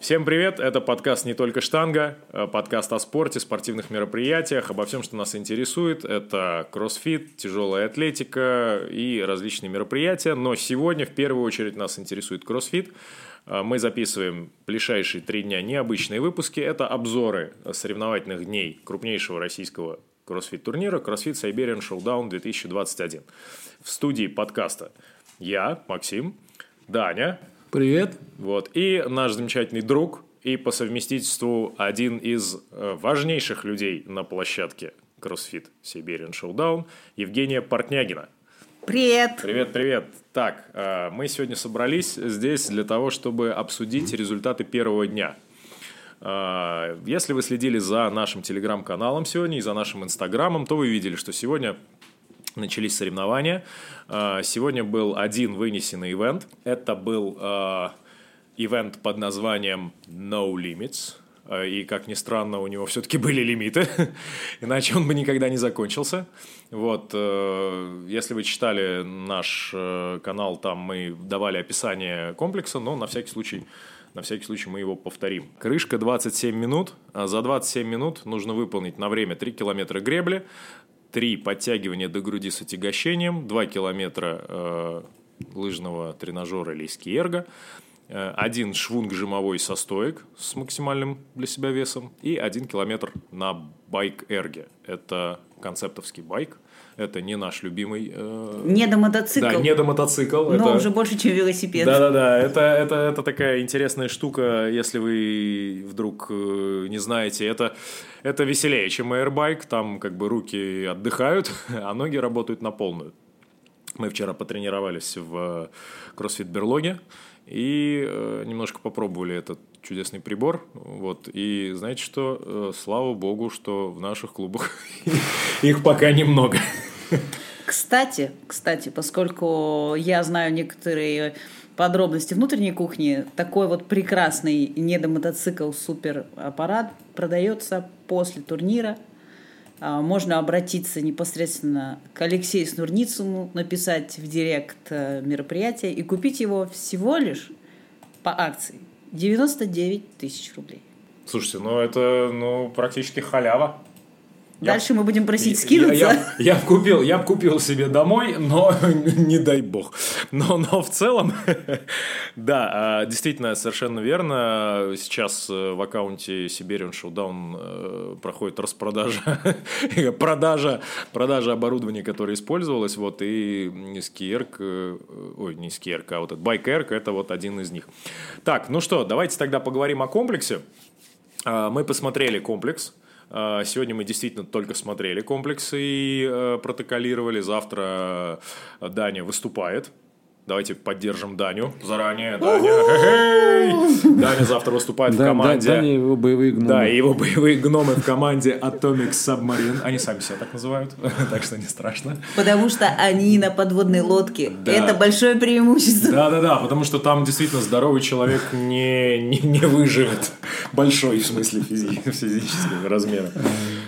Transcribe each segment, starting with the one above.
Всем привет, это подкаст «Не только штанга», э, подкаст о спорте, спортивных мероприятиях, обо всем, что нас интересует. Это кроссфит, тяжелая атлетика и различные мероприятия. Но сегодня в первую очередь нас интересует кроссфит. Э, мы записываем ближайшие три дня необычные выпуски. Это обзоры соревновательных дней крупнейшего российского кроссфит-турнира CrossFit Siberian Showdown 2021. В студии подкаста я, Максим, Даня, Привет. Вот. И наш замечательный друг и по совместительству один из э, важнейших людей на площадке CrossFit Siberian Showdown Евгения Портнягина. Привет. Привет, привет. Так, э, мы сегодня собрались здесь для того, чтобы обсудить результаты первого дня. Э, если вы следили за нашим телеграм-каналом сегодня и за нашим инстаграмом, то вы видели, что сегодня начались соревнования. А, сегодня был один вынесенный ивент. Это был а, ивент под названием No Limits. А, и, как ни странно, у него все-таки были лимиты, иначе он бы никогда не закончился. Вот, э, если вы читали наш э, канал, там мы давали описание комплекса, но на всякий случай на всякий случай мы его повторим. Крышка 27 минут. За 27 минут нужно выполнить на время 3 километра гребли, 3 подтягивания до груди с отягощением, 2 километра э, лыжного тренажера или скиерга, э, один швунг жимовой со стоек с максимальным для себя весом и один километр на байк-эрге. Это концептовский байк – это не наш любимый... Э... Не до мотоцикл. Да, не до мотоцикл. Но это... уже больше, чем велосипед. Да-да-да, это, это, это такая интересная штука, если вы вдруг э, не знаете. Это, это веселее, чем airbike, там как бы руки отдыхают, а ноги работают на полную. Мы вчера потренировались в кроссфит-берлоге и э, немножко попробовали этот чудесный прибор. Вот. И знаете что? Э, слава богу, что в наших клубах их пока немного. Кстати, кстати, поскольку я знаю некоторые подробности внутренней кухни, такой вот прекрасный недомотоцикл супераппарат продается после турнира. А, можно обратиться непосредственно к Алексею Снурницыну, написать в директ э, мероприятия и купить его всего лишь по акции 99 тысяч рублей. Слушайте, ну это ну, практически халява. Дальше я, мы будем просить скинуться. Я, я, я, купил, я купил себе домой, но не дай бог. Но, но в целом, да, а, действительно, совершенно верно. Сейчас э, в аккаунте Siberian Showdown э, проходит распродажа, продажа, продажа оборудования, которое использовалось. Вот, и скиерк, э, ой, не скиерк, а вот этот байкерк, это вот один из них. Так, ну что, давайте тогда поговорим о комплексе. А, мы посмотрели комплекс, сегодня мы действительно только смотрели комплексы и э, протоколировали. Завтра э, Даня выступает. Давайте поддержим Даню заранее. Даня, Даня завтра выступает да, в команде. Да, Даня и его боевые гномы. Да, и его боевые гномы в команде Atomic Submarine. Они сами себя так называют, так что не страшно. Потому что они на подводной лодке. Да. Это большое преимущество. Да-да-да, потому что там действительно здоровый человек не, не, не выживет. Большой, в смысле, физи физического размера.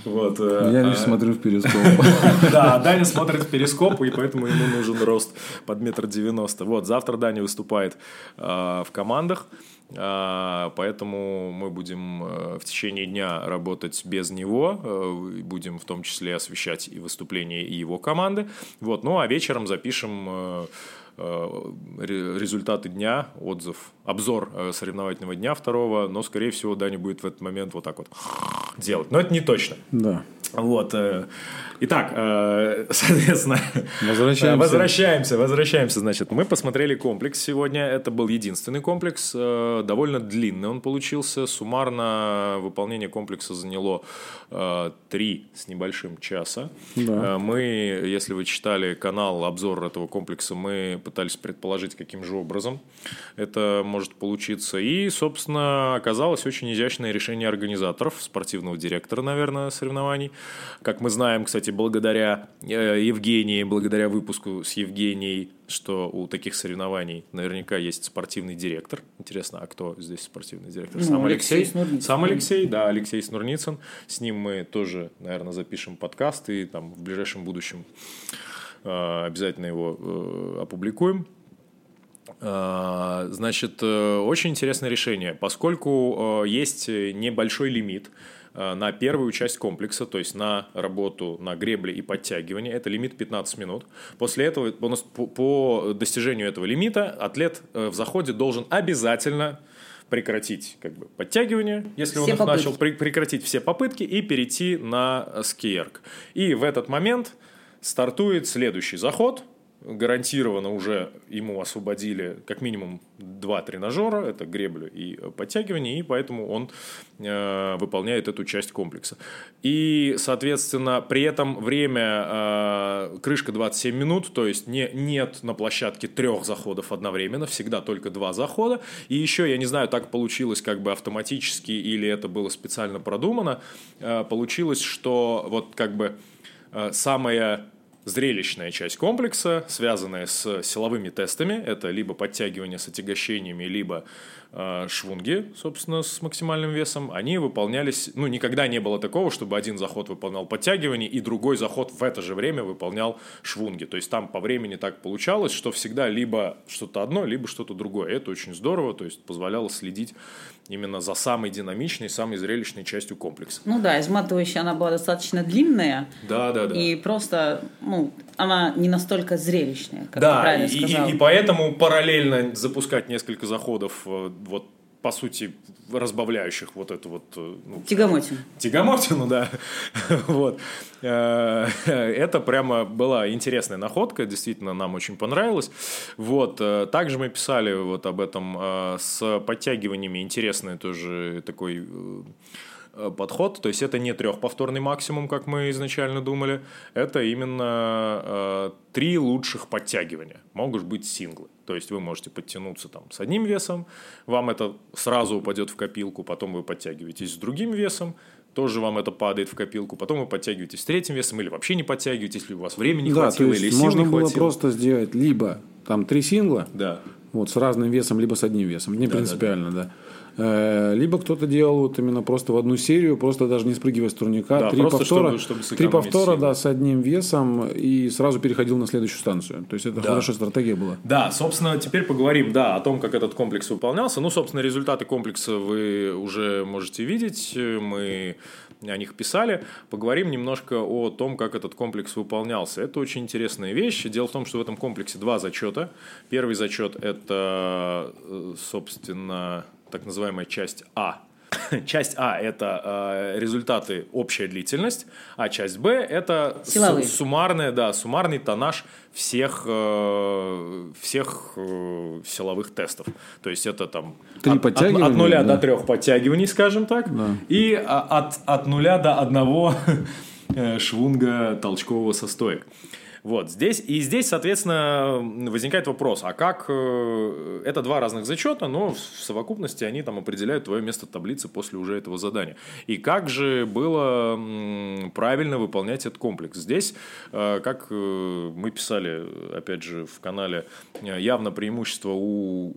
Вот. Э, Я лишь а смотрю в перископ. Да, Даня смотрит в перископ, и поэтому ему нужен рост под метр девяносто. Вот, завтра Даня выступает э, в командах, э, поэтому мы будем в течение дня работать без него, будем в том числе освещать и выступления и его команды. Вот, ну а вечером запишем результаты дня, отзыв, обзор э, соревновательного дня второго, но, скорее всего, Даня будет в этот момент вот так вот делать. Но это не точно. Да. Вот. Э, итак, э, соответственно, возвращаемся. возвращаемся, возвращаемся. Значит, мы посмотрели комплекс сегодня. Это был единственный комплекс, э, довольно длинный он получился. Суммарно выполнение комплекса заняло три с небольшим часа. Да. Мы, если вы читали канал обзор этого комплекса, мы пытались предположить, каким же образом это может получиться. И, собственно, оказалось очень изящное решение организаторов, спортивного директора, наверное, соревнований как мы знаем, кстати, благодаря э, Евгении, благодаря выпуску с Евгенией, что у таких соревнований наверняка есть спортивный директор. Интересно, а кто здесь спортивный директор? Ну, Сам Алексей? Алексей Сам Алексей, да, Алексей Снурницын. С ним мы тоже, наверное, запишем подкаст и там в ближайшем будущем обязательно его э, опубликуем. А, значит, э, очень интересное решение, поскольку э, есть небольшой лимит э, на первую часть комплекса, то есть на работу на гребле и подтягивание. Это лимит 15 минут. После этого, по достижению этого лимита, атлет в заходе должен обязательно прекратить как бы, подтягивание, если все он их попытки. начал, прекратить все попытки и перейти на скиерк. И в этот момент стартует следующий заход – гарантированно уже ему освободили как минимум два тренажера, это греблю и подтягивание, и поэтому он э, выполняет эту часть комплекса. И, соответственно, при этом время э, крышка 27 минут, то есть не, нет на площадке трех заходов одновременно, всегда только два захода. И еще, я не знаю, так получилось как бы автоматически или это было специально продумано, э, получилось, что вот как бы самая зрелищная часть комплекса, связанная с силовыми тестами. Это либо подтягивание с отягощениями, либо э, швунги, собственно, с максимальным весом. Они выполнялись... Ну, никогда не было такого, чтобы один заход выполнял подтягивание, и другой заход в это же время выполнял швунги. То есть там по времени так получалось, что всегда либо что-то одно, либо что-то другое. Это очень здорово, то есть позволяло следить именно за самой динамичной, самой зрелищной частью комплекса. Ну да, изматывающая она была достаточно длинная. Да, да, да. И просто, ну, она не настолько зрелищная, как да, ты правильно и, сказал. И, и поэтому параллельно запускать несколько заходов э, вот по сути, разбавляющих вот эту вот... Э, ну, тягомотину. Тягомотину, да. вот. Э, это прямо была интересная находка, действительно, нам очень понравилось. Вот. Э, также мы писали вот об этом с подтягиваниями. Интересный тоже такой подход. То есть это не трехповторный максимум, как мы изначально думали. Это именно три лучших подтягивания. Могут быть синглы. То есть вы можете подтянуться там с одним весом, вам это сразу упадет в копилку, потом вы подтягиваетесь с другим весом, тоже вам это падает в копилку, потом вы подтягиваетесь с третьим весом или вообще не подтягиваетесь, если у вас времени да, хватило то есть или сил можно не было хватило. просто сделать либо там три сингла, да. вот с разным весом, либо с одним весом, не да, принципиально, да. да. Э, либо кто-то делал вот именно просто в одну серию, просто даже не спрыгивая с турника. Да, три повтора, чтобы, чтобы три повтора да, с одним весом и сразу переходил на следующую станцию. То есть это да. хорошая стратегия была. Да, собственно, теперь поговорим да, о том, как этот комплекс выполнялся. Ну, собственно, результаты комплекса вы уже можете видеть. Мы о них писали. Поговорим немножко о том, как этот комплекс выполнялся. Это очень интересная вещь. Дело в том, что в этом комплексе два зачета. Первый зачет – это, э, собственно, так называемая часть А. Часть А – это э, результаты общая длительность, а часть Б – это су- суммарная, да, суммарный тоннаж всех, э, всех э, силовых тестов. То есть это там Три от, от, от нуля да. до трех подтягиваний, скажем так, да. и а, от, от нуля до одного э, швунга толчкового состоек. Вот здесь и здесь, соответственно, возникает вопрос: а как э, это два разных зачета, но в совокупности они там определяют твое место в таблице после уже этого задания? И как же было правильно выполнять этот комплекс? Здесь, э, как э, мы писали, опять же, в канале, явно преимущество у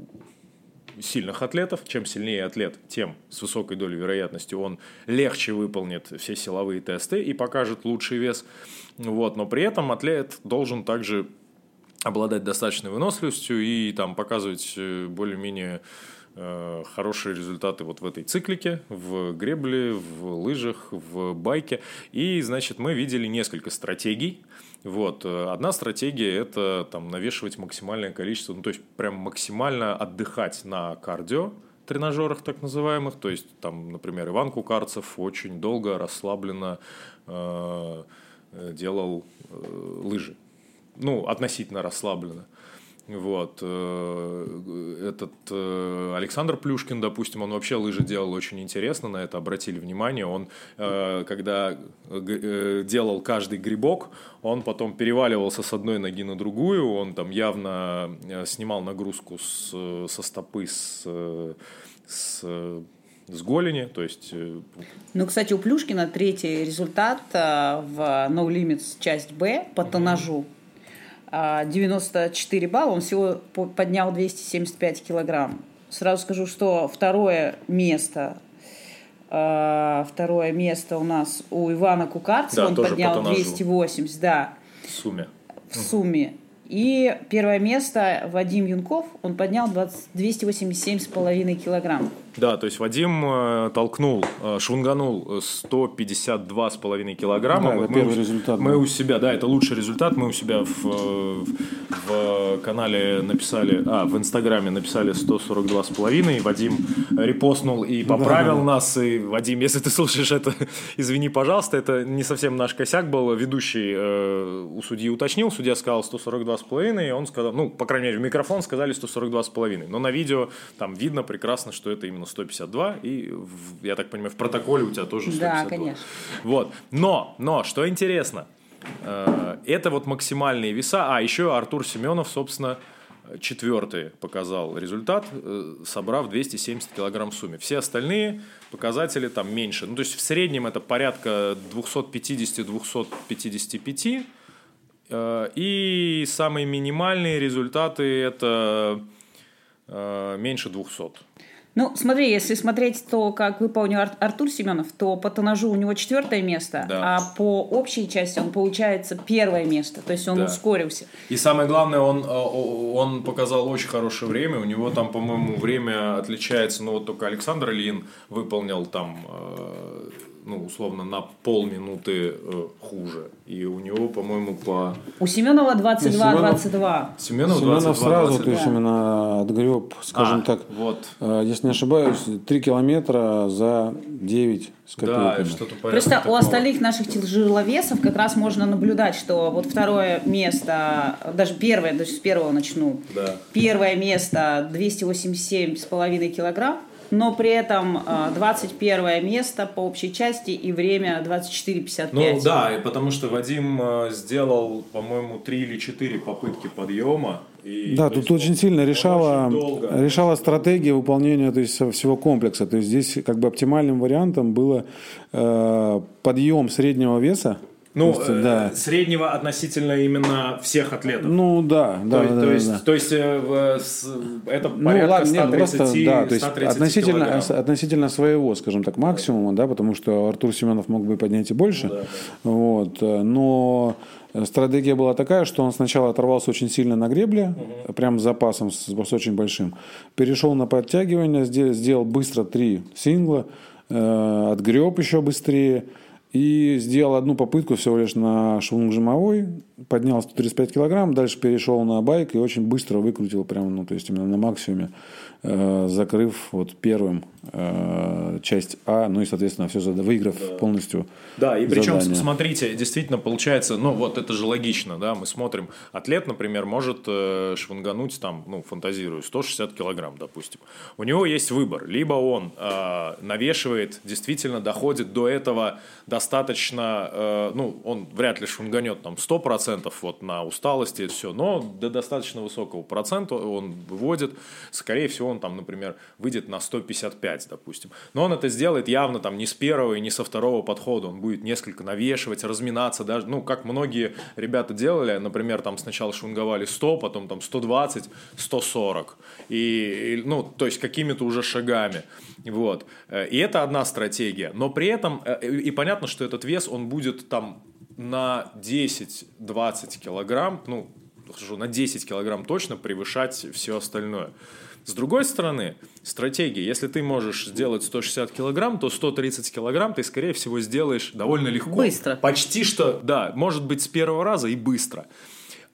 сильных атлетов. Чем сильнее атлет, тем с высокой долей вероятности он легче выполнит все силовые тесты и покажет лучший вес. Вот, но при этом атлет должен также обладать достаточной выносливостью и там показывать э, более-менее э, хорошие результаты вот в этой циклике, в гребле, в лыжах, в байке. И, значит, мы видели несколько стратегий. Вот. Э, одна стратегия – это там, навешивать максимальное количество, ну, то есть прям максимально отдыхать на кардио, тренажерах так называемых. То есть, там, например, Иван Кукарцев очень долго, расслабленно э, Э, делал э, лыжи. Ну, относительно расслабленно. Вот. Э, этот Александр Плюшкин, допустим, он вообще лыжи делал очень интересно, на это обратили внимание. Он, когда делал каждый грибок, он потом переваливался с одной ноги на другую, он там явно снимал нагрузку с, со стопы, с, с с голени, то есть... Э, ну, кстати, у Плюшкина третий результат э, в No Limits часть Б по тонажу. 94 а, балла, он всего поднял 275 килограмм. Сразу скажу, что второе место э, второе место у нас у Ивана Кукарцева, да, он поднял по 280, да. В сумме. В сумме. И первое место Вадим Юнков, он поднял 287,5 килограмм. Да, то есть Вадим э, толкнул, э, швунганул 152,5 килограмма. Да, это мы, первый результат. Мы у себя, да, это лучший результат. Мы у себя в, э, в канале написали, а, в Инстаграме написали 142,5. Вадим репостнул и поправил да. нас. И, Вадим, если ты слушаешь это, извини, пожалуйста, это не совсем наш косяк был. Ведущий э, у судьи уточнил, судья сказал 142,5, и он сказал, ну, по крайней мере, в микрофон сказали 142,5. Но на видео там видно прекрасно, что это именно 152, и, я так понимаю, в протоколе у тебя тоже 152. Да, конечно. Вот. Но, но, что интересно, э, это вот максимальные веса, а еще Артур Семенов, собственно, четвертый показал результат, э, собрав 270 килограмм в сумме. Все остальные показатели там меньше. Ну, то есть в среднем это порядка 250-255. Э, и самые минимальные результаты это меньше 200. Ну, смотри, если смотреть то, как выполнил Ар- Артур Семенов, то по тонажу у него четвертое место, да. а по общей части он получается первое место. То есть он да. ускорился. И самое главное, он, э, он показал очень хорошее время. У него там, по-моему, время отличается, ну вот только Александр Ильин выполнил там э, ну, условно, на полминуты э, хуже. И у него, по-моему, по... У Семенова 22-22. Семенов, Семенов 22, сразу, 22. то есть именно отгреб, скажем а, так, вот. э, если не ошибаюсь, 3 километра за 9 с копейками. Да, что-то Просто такого. у остальных наших тяжеловесов как раз можно наблюдать, что вот второе место, даже первое, даже с первого начну, да. первое место 287,5 килограмм, но при этом 21 а, место по общей части и время 24.55. Ну да, и потому что Вадим а, сделал, по-моему, 3 или 4 попытки подъема. И, да, тут есть, очень сильно решала, очень решала стратегия выполнения то есть, всего комплекса. То есть здесь как бы оптимальным вариантом было э, подъем среднего веса, ну, есть, э, да. среднего относительно именно всех атлетов. Ну, да, да. То, да, то, да, есть, да. то есть, э, это ну, порядка ладно, 130, нет, просто, да, то есть относительно, килограмм. относительно своего, скажем так, максимума, да, потому что Артур Семенов мог бы поднять и больше. Да, да. Вот, э, но стратегия была такая, что он сначала оторвался очень сильно на гребле, угу. прям с запасом, с, с очень большим. Перешел на подтягивание, сделал, сделал быстро три сингла, э, отгреб еще быстрее – и сделал одну попытку всего лишь на швунг-жимовой, поднял 135 килограмм, дальше перешел на байк и очень быстро выкрутил прямо, ну, то есть именно на максимуме, э, закрыв вот первым э, часть А, ну и, соответственно, все зада, выиграв да. полностью Да, и причем, задание. смотрите, действительно получается, ну вот это же логично, да, мы смотрим, атлет, например, может э, швангануть там, ну, фантазирую, 160 килограмм, допустим. У него есть выбор, либо он э, навешивает, действительно доходит до этого достаточно, э, ну, он вряд ли шванганет там 100% вот на усталости и все, но до достаточно высокого процента он выводит, скорее всего, он там, например, выйдет на 155 5, допустим. Но он это сделает явно там не с первого и не со второго подхода. Он будет несколько навешивать, разминаться даже, ну, как многие ребята делали, например, там сначала шунговали 100, потом там 120, 140. И, и ну, то есть какими-то уже шагами. Вот. И это одна стратегия. Но при этом, э, и понятно, что этот вес, он будет там на 10-20 килограмм, ну, хорошо, на 10 килограмм точно превышать все остальное. С другой стороны, стратегия, если ты можешь сделать 160 килограмм, то 130 килограмм ты, скорее всего, сделаешь довольно легко. Быстро. Почти что, да, может быть, с первого раза и быстро.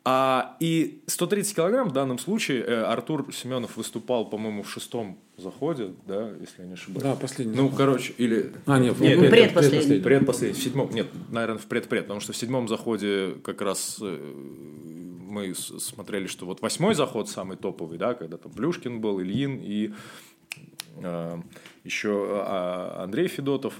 А, и 130 килограмм в данном случае э, Артур Семенов выступал, по-моему, в шестом заходе, да, если я не ошибаюсь. Да, последний. Ну, короче, или... А, нет, нет, нет предпоследний. Предпоследний. В седьмом, нет, наверное, в предпред, потому что в седьмом заходе как раз э, мы смотрели, что вот восьмой заход самый топовый, да, когда там Плюшкин был, Ильин и э, еще э, Андрей Федотов.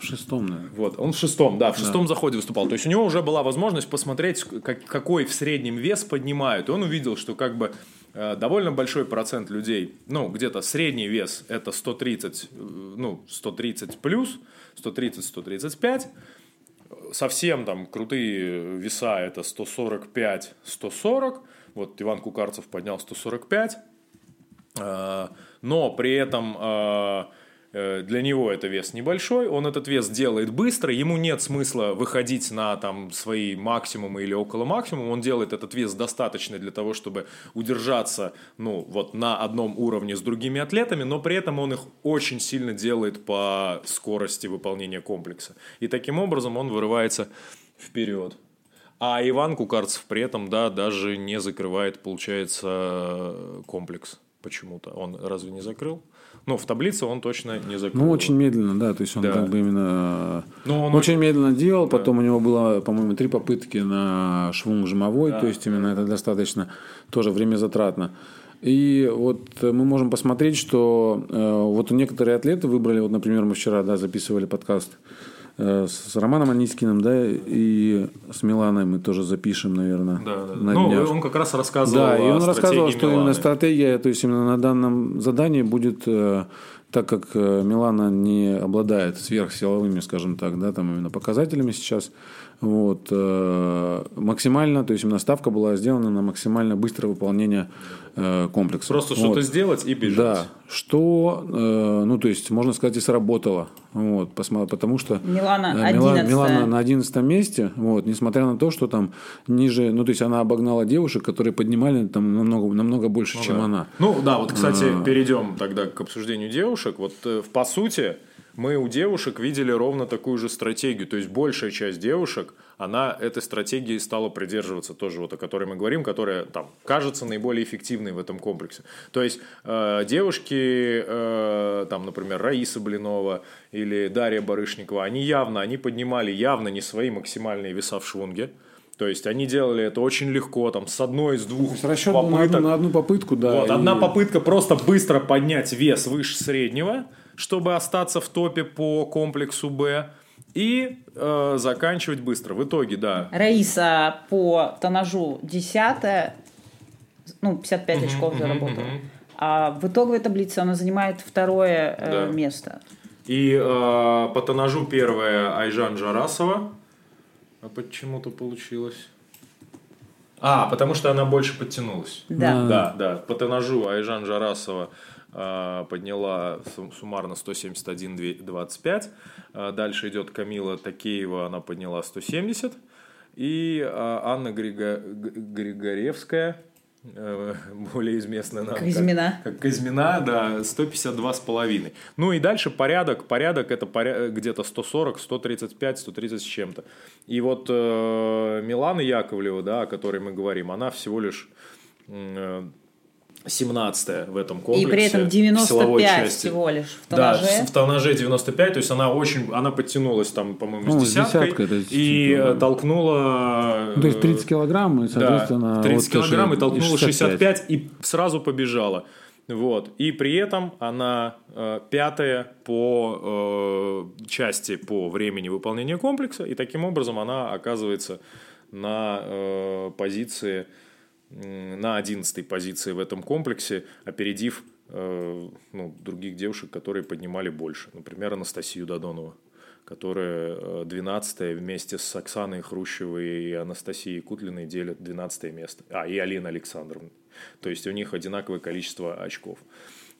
В шестом, наверное. Вот, он в шестом, да, в шестом да. заходе выступал. То есть у него уже была возможность посмотреть, как, какой в среднем вес поднимают. И он увидел, что как бы э, довольно большой процент людей, ну, где-то средний вес это 130, э, ну, 130 плюс, 130-135 совсем там крутые веса это 145-140. Вот Иван Кукарцев поднял 145. А, но при этом Э, для него это вес небольшой, он этот вес делает быстро, ему нет смысла выходить на там, свои максимумы или около максимума, он делает этот вес достаточный для того, чтобы удержаться ну, вот, на одном уровне с другими атлетами, но при этом он их очень сильно делает по скорости выполнения комплекса. И таким образом он вырывается вперед. А Иван Кукарцев при этом, да, даже не закрывает, получается, комплекс почему-то. Он разве не закрыл? Ну, в таблице он точно не закрыл. Ну, очень медленно, да. То есть он да. как бы именно Но он очень медленно делал. Да. Потом у него было, по-моему, три попытки на швунг жимовой. Да. То есть именно это достаточно тоже время затратно. И вот мы можем посмотреть, что э, вот некоторые атлеты выбрали, вот, например, мы вчера да, записывали подкаст с Романом Анискиным, да, и с Миланой мы тоже запишем, наверное. Да, да. На ну, днях. он как раз рассказывал. Да, и он рассказывал, что Миланы. именно стратегия, то есть именно на данном задании будет, э, так как э, Милана не обладает сверхсиловыми, скажем так, да, там именно показателями сейчас, вот, э, максимально, то есть именно ставка была сделана на максимально быстрое выполнение э, комплекса. Просто вот. что-то сделать и бежать. Да, что, э, ну, то есть, можно сказать, и сработало. Вот, потому что Милана, э, Милана, Милана на одиннадцатом месте, вот, несмотря на то, что там ниже, ну, то есть, она обогнала девушек, которые поднимали там намного, намного больше, ну, чем да. она. Ну, да, вот, кстати, а... перейдем тогда к обсуждению девушек. Вот, э, по сути, мы у девушек видели ровно такую же стратегию. То есть большая часть девушек, она этой стратегии стала придерживаться тоже, вот о которой мы говорим, которая там кажется наиболее эффективной в этом комплексе. То есть э, девушки, э, там, например, Раиса Блинова или Дарья Барышникова, они явно, они поднимали явно не свои максимальные веса в швунге. То есть они делали это очень легко, там, с одной, из двух с расчет попыток. На одну, на одну попытку, да. Вот, и... Одна попытка просто быстро поднять вес выше среднего – чтобы остаться в топе по комплексу Б. И э, заканчивать быстро. В итоге, да. Раиса по тонажу 10 ну, 55 uh-huh, очков заработала. Uh-huh, uh-huh. А в итоговой таблице она занимает второе э, да. место. И э, по тонажу первое Айжан Жарасова. А почему-то получилось. А, потому что она больше подтянулась. Да. Да, да. По тонажу Айжан Жарасова подняла суммарно 171,25. А, дальше идет Камила Такеева, она подняла 170. И а, Анна Григо... Григоревская, э, более известная нам Казьмина. Как, как Казьмина, да, 152,5. Ну и дальше порядок, порядок это поря... где-то 140, 135, 130 с чем-то. И вот э, Милана Яковлева, да, о которой мы говорим, она всего лишь э, 17 в этом комплексе. И при этом 95 всего лишь в тонаже. Да, в тонаже 95, то есть она очень, она подтянулась там, по-моему, ну, с десяткой десятка, это и да. толкнула... Ну, то есть 30 килограмм, и, соответственно... Да, 30 вот килограмм и толкнула 65. 65 и сразу побежала. Вот. И при этом она э, пятая по э, части по времени выполнения комплекса, и таким образом она оказывается на э, позиции на 11 позиции в этом комплексе, опередив э, ну, других девушек, которые поднимали больше. Например, Анастасию Додонову, которая 12 э, вместе с Оксаной Хрущевой и Анастасией Кутлиной делят 12 место. А, и Алина Александровна. То есть у них одинаковое количество очков.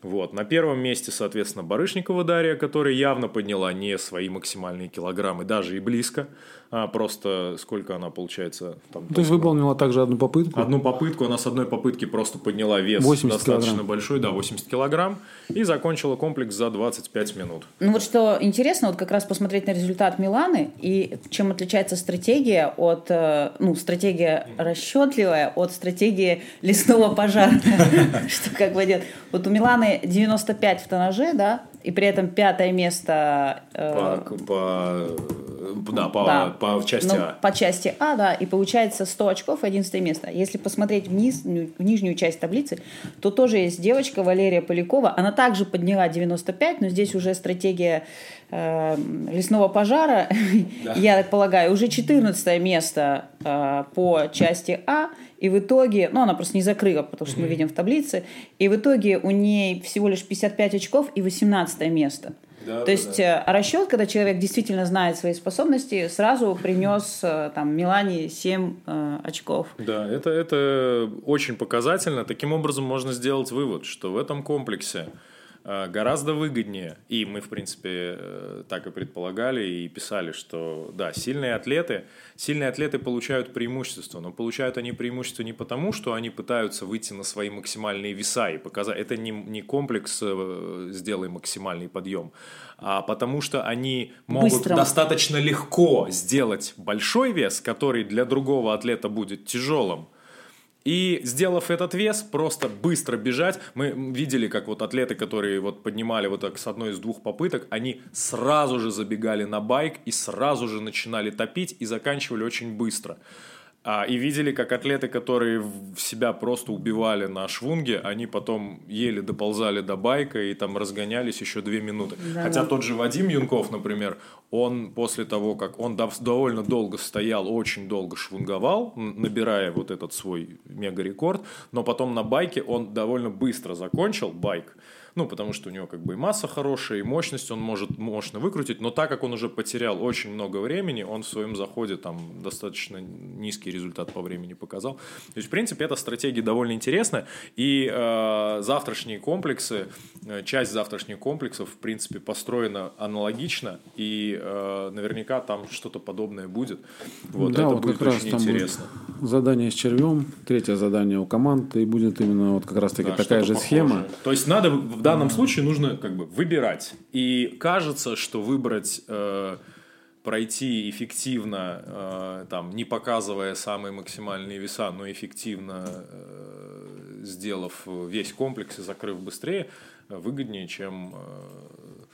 Вот. На первом месте, соответственно, Барышникова Дарья, которая явно подняла не свои максимальные килограммы, даже и близко а просто сколько она получается там. То есть выполнила также одну попытку? Одну попытку, она с одной попытки просто подняла вес достаточно килограмм. большой, да, 80 килограмм, и закончила комплекс за 25 минут. Ну вот что интересно, вот как раз посмотреть на результат Миланы и чем отличается стратегия от, э, ну, стратегия расчетливая от стратегии лесного пожара, что как бы идет. Вот у Миланы 95 в тонаже, да, и при этом пятое место... Э, по, по, да, по, да. по части ну, А. По части А, да, и получается 100 очков и 11 место. Если посмотреть вниз, в нижнюю часть таблицы, то тоже есть девочка Валерия Полякова. Она также подняла 95, но здесь уже стратегия э, лесного пожара, да. я так полагаю, уже 14 место э, по части А и в итоге, ну, она просто не закрыла, потому что mm-hmm. мы видим в таблице, и в итоге у ней всего лишь 55 очков и 18 место. Да, То да, есть да. Э, расчет, когда человек действительно знает свои способности, сразу принес э, там Милане 7 э, очков. Да, это, это очень показательно. Таким образом можно сделать вывод, что в этом комплексе гораздо выгоднее. И мы, в принципе, э, так и предполагали и писали, что да, сильные атлеты, сильные атлеты получают преимущество, но получают они преимущество не потому, что они пытаются выйти на свои максимальные веса и показать. Это не, не комплекс э, «сделай максимальный подъем», а потому что они могут Быстро. достаточно легко сделать большой вес, который для другого атлета будет тяжелым, и сделав этот вес, просто быстро бежать. Мы видели, как вот атлеты, которые вот поднимали вот так с одной из двух попыток, они сразу же забегали на байк и сразу же начинали топить и заканчивали очень быстро. А, и видели, как атлеты, которые в себя просто убивали на швунге, они потом еле доползали до байка и там разгонялись еще две минуты. Да, Хотя да. тот же Вадим Юнков, например, он после того, как он довольно долго стоял, очень долго швунговал, набирая вот этот свой мега-рекорд, но потом на байке он довольно быстро закончил байк. Ну, потому что у него как бы и масса хорошая, и мощность он может мощно выкрутить, но так как он уже потерял очень много времени, он в своем заходе там достаточно низкий результат по времени показал. То есть, в принципе, эта стратегия довольно интересная, и э, завтрашние комплексы, э, часть завтрашних комплексов, в принципе, построена аналогично, и э, наверняка там что-то подобное будет. Вот, да, это вот будет как очень раз интересно. Задание с червем, третье задание у команд, и будет именно вот как раз-таки да, такая же похожее. схема. То есть надо в данном случае нужно как бы выбирать. И кажется, что выбрать э, пройти эффективно, э, там, не показывая самые максимальные веса, но эффективно э, сделав весь комплекс и закрыв быстрее, выгоднее, чем... Э,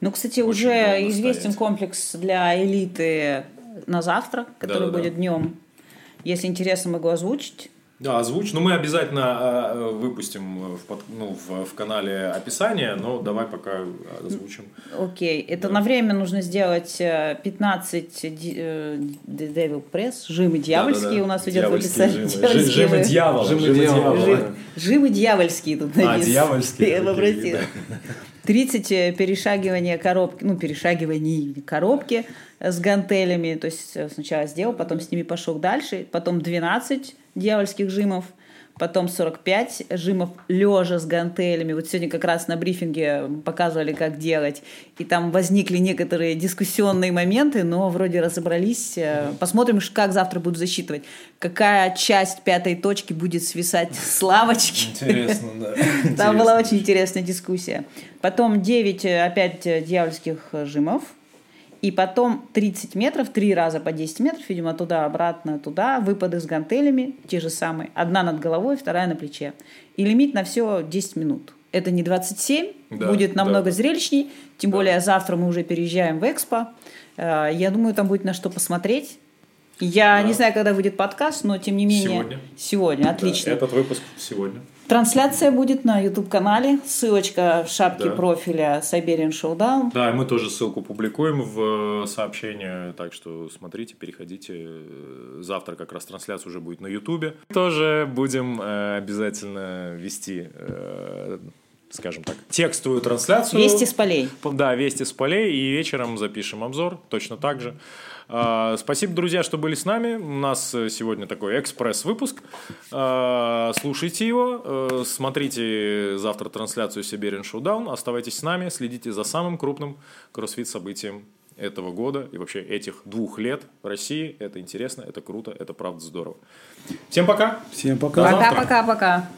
ну, кстати, уже известен стоять. комплекс для элиты на завтра, который да, будет да. днем. Если интересно, могу озвучить. Да, озвучь. Ну, мы обязательно э, выпустим в, под, ну, в, в канале описание, но давай пока озвучим. Окей. Okay. Это да. на время нужно сделать 15 э, Devil Press, жимы дьявольские да, да, да. у нас идет в описании. Жимы, жимы дьявола. Жимы дьявола. Жимы дьявольские тут написано. А, дьявольские. Я попросила. 30 перешагивания коробки, ну, перешагиваний коробки с гантелями, то есть сначала сделал, потом с ними пошел дальше, потом 12 дьявольских жимов, потом 45 жимов лежа с гантелями. Вот сегодня как раз на брифинге показывали, как делать. И там возникли некоторые дискуссионные моменты, но вроде разобрались. Посмотрим, как завтра будут засчитывать. Какая часть пятой точки будет свисать с лавочки. Интересно, да. Там была очень интересная дискуссия. Потом 9 опять дьявольских жимов и потом 30 метров, три раза по 10 метров, видимо, туда-обратно, туда, выпады с гантелями, те же самые. Одна над головой, вторая на плече. И лимит на все 10 минут. Это не 27, да, будет намного да. зрелищней. Тем да. более завтра мы уже переезжаем в Экспо. Э, я думаю, там будет на что посмотреть. Я да. не знаю, когда выйдет подкаст, но тем не менее... Сегодня. Сегодня, отлично. Да, этот выпуск сегодня. Трансляция будет на YouTube-канале. Ссылочка в шапке да. профиля Siberian Showdown. Да, мы тоже ссылку публикуем в э, сообщение, так что смотрите, переходите. Завтра как раз трансляция уже будет на YouTube. Тоже будем э, обязательно вести э, скажем так, текстовую трансляцию. Вести с полей. Да, вести с полей. И вечером запишем обзор точно так же. А, спасибо, друзья, что были с нами. У нас э, сегодня такой экспресс-выпуск. А, слушайте его, э, смотрите завтра трансляцию Siberian Showdown, оставайтесь с нами, следите за самым крупным кроссфит-событием этого года и вообще этих двух лет в России. Это интересно, это круто, это правда здорово. Всем пока. Всем пока. Пока-пока-пока.